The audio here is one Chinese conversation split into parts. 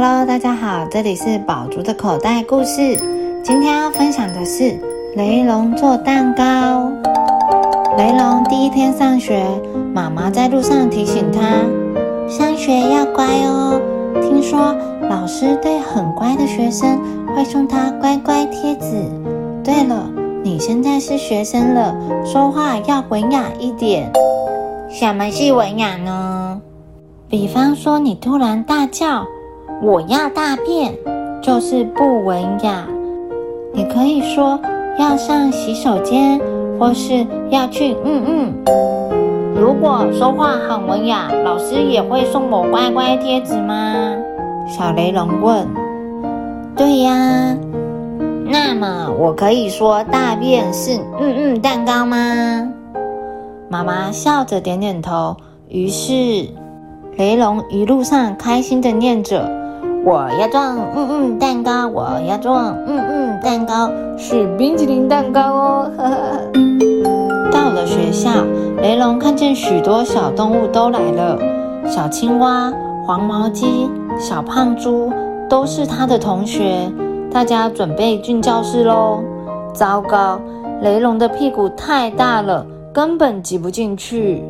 Hello，大家好，这里是宝竹的口袋故事。今天要分享的是雷龙做蛋糕。雷龙第一天上学，妈妈在路上提醒他，上学要乖哦。听说老师对很乖的学生会送他乖乖贴纸。对了，你现在是学生了，说话要文雅一点。什么是文雅呢？比方说，你突然大叫“我要大便”，就是不文雅。你可以说要上洗手间，或是要去嗯嗯。如果说话很文雅，老师也会送我乖乖贴纸吗？小雷龙问。对呀。那么我可以说大便是嗯嗯蛋糕吗？妈妈笑着点点头。于是。雷龙一路上开心的念着：“我要撞嗯嗯蛋糕，我要撞嗯嗯蛋糕，是冰淇淋蛋糕哦！”。到了学校，雷龙看见许多小动物都来了，小青蛙、黄毛鸡、小胖猪都是他的同学。大家准备进教室喽！糟糕，雷龙的屁股太大了，根本挤不进去。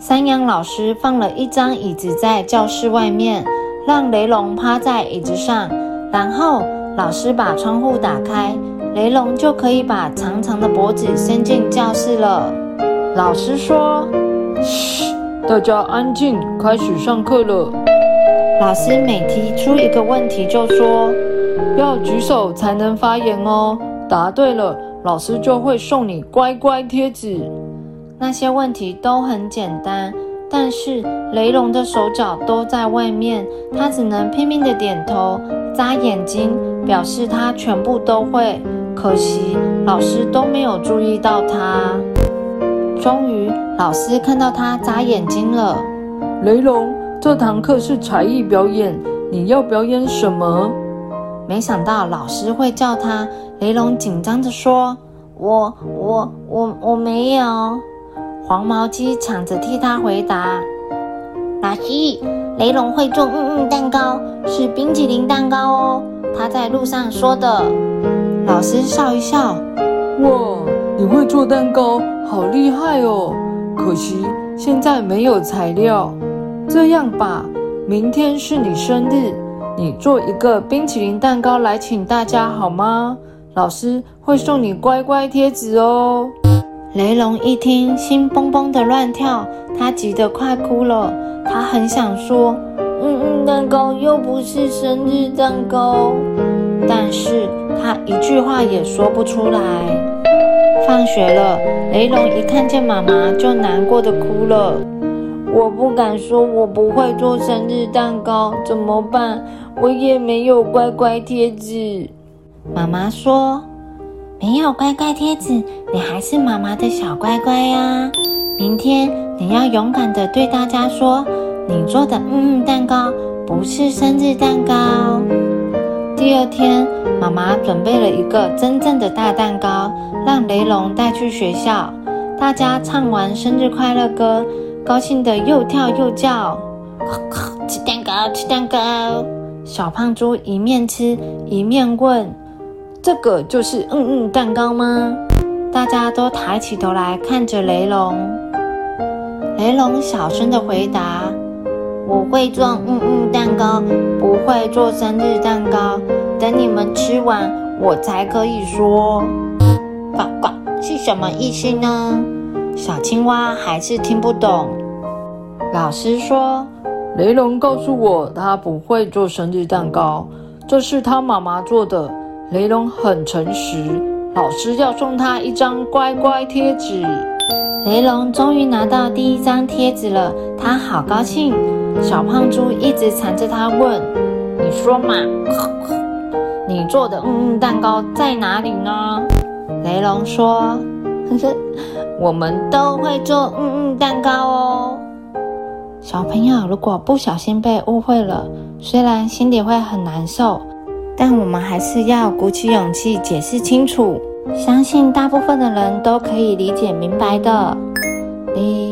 山羊老师放了一张椅子在教室外面，让雷龙趴在椅子上。然后老师把窗户打开，雷龙就可以把长长的脖子伸进教室了。老师说：“嘘，大家安静，开始上课了。”老师每提出一个问题就说：“要举手才能发言哦，答对了，老师就会送你乖乖贴纸。”那些问题都很简单，但是雷龙的手脚都在外面，他只能拼命的点头、眨眼睛，表示他全部都会。可惜老师都没有注意到他。终于，老师看到他眨眼睛了。雷龙，这堂课是才艺表演，你要表演什么？没想到老师会叫他。雷龙紧张地说：“我、我、我、我没有。”黄毛鸡抢着替他回答：“老师，雷龙会做嗯嗯蛋糕，是冰淇淋蛋糕哦。他在路上说的。”老师笑一笑：“哇，你会做蛋糕，好厉害哦！可惜现在没有材料。这样吧，明天是你生日，你做一个冰淇淋蛋糕来请大家好吗？老师会送你乖乖贴纸哦。”雷龙一听，心蹦蹦的乱跳，他急得快哭了。他很想说：“嗯嗯，蛋糕又不是生日蛋糕。”但是他一句话也说不出来。放学了，雷龙一看见妈妈就难过的哭了。我不敢说我不会做生日蛋糕，怎么办？我也没有乖乖贴纸。妈妈说。没有乖乖贴纸，你还是妈妈的小乖乖呀！明天你要勇敢的对大家说，你做的嗯嗯蛋糕不是生日蛋糕。第二天，妈妈准备了一个真正的大蛋糕，让雷龙带去学校。大家唱完生日快乐歌，高兴的又跳又叫。吃蛋糕，吃蛋糕！小胖猪一面吃一面问。这个就是嗯嗯蛋糕吗？大家都抬起头来看着雷龙。雷龙小声的回答：“我会做嗯嗯蛋糕，不会做生日蛋糕。等你们吃完，我才可以说。”呱呱是什么意思呢？小青蛙还是听不懂。老师说：“雷龙告诉我，他不会做生日蛋糕，这是他妈妈做的。”雷龙很诚实，老师要送他一张乖乖贴纸。雷龙终于拿到第一张贴纸了，他好高兴。小胖猪一直缠着他问：“你说嘛，你做的嗯嗯蛋糕在哪里呢？”雷龙说：“呵呵，我们都会做嗯嗯蛋糕哦。”小朋友，如果不小心被误会了，虽然心里会很难受。但我们还是要鼓起勇气解释清楚，相信大部分的人都可以理解明白的。你。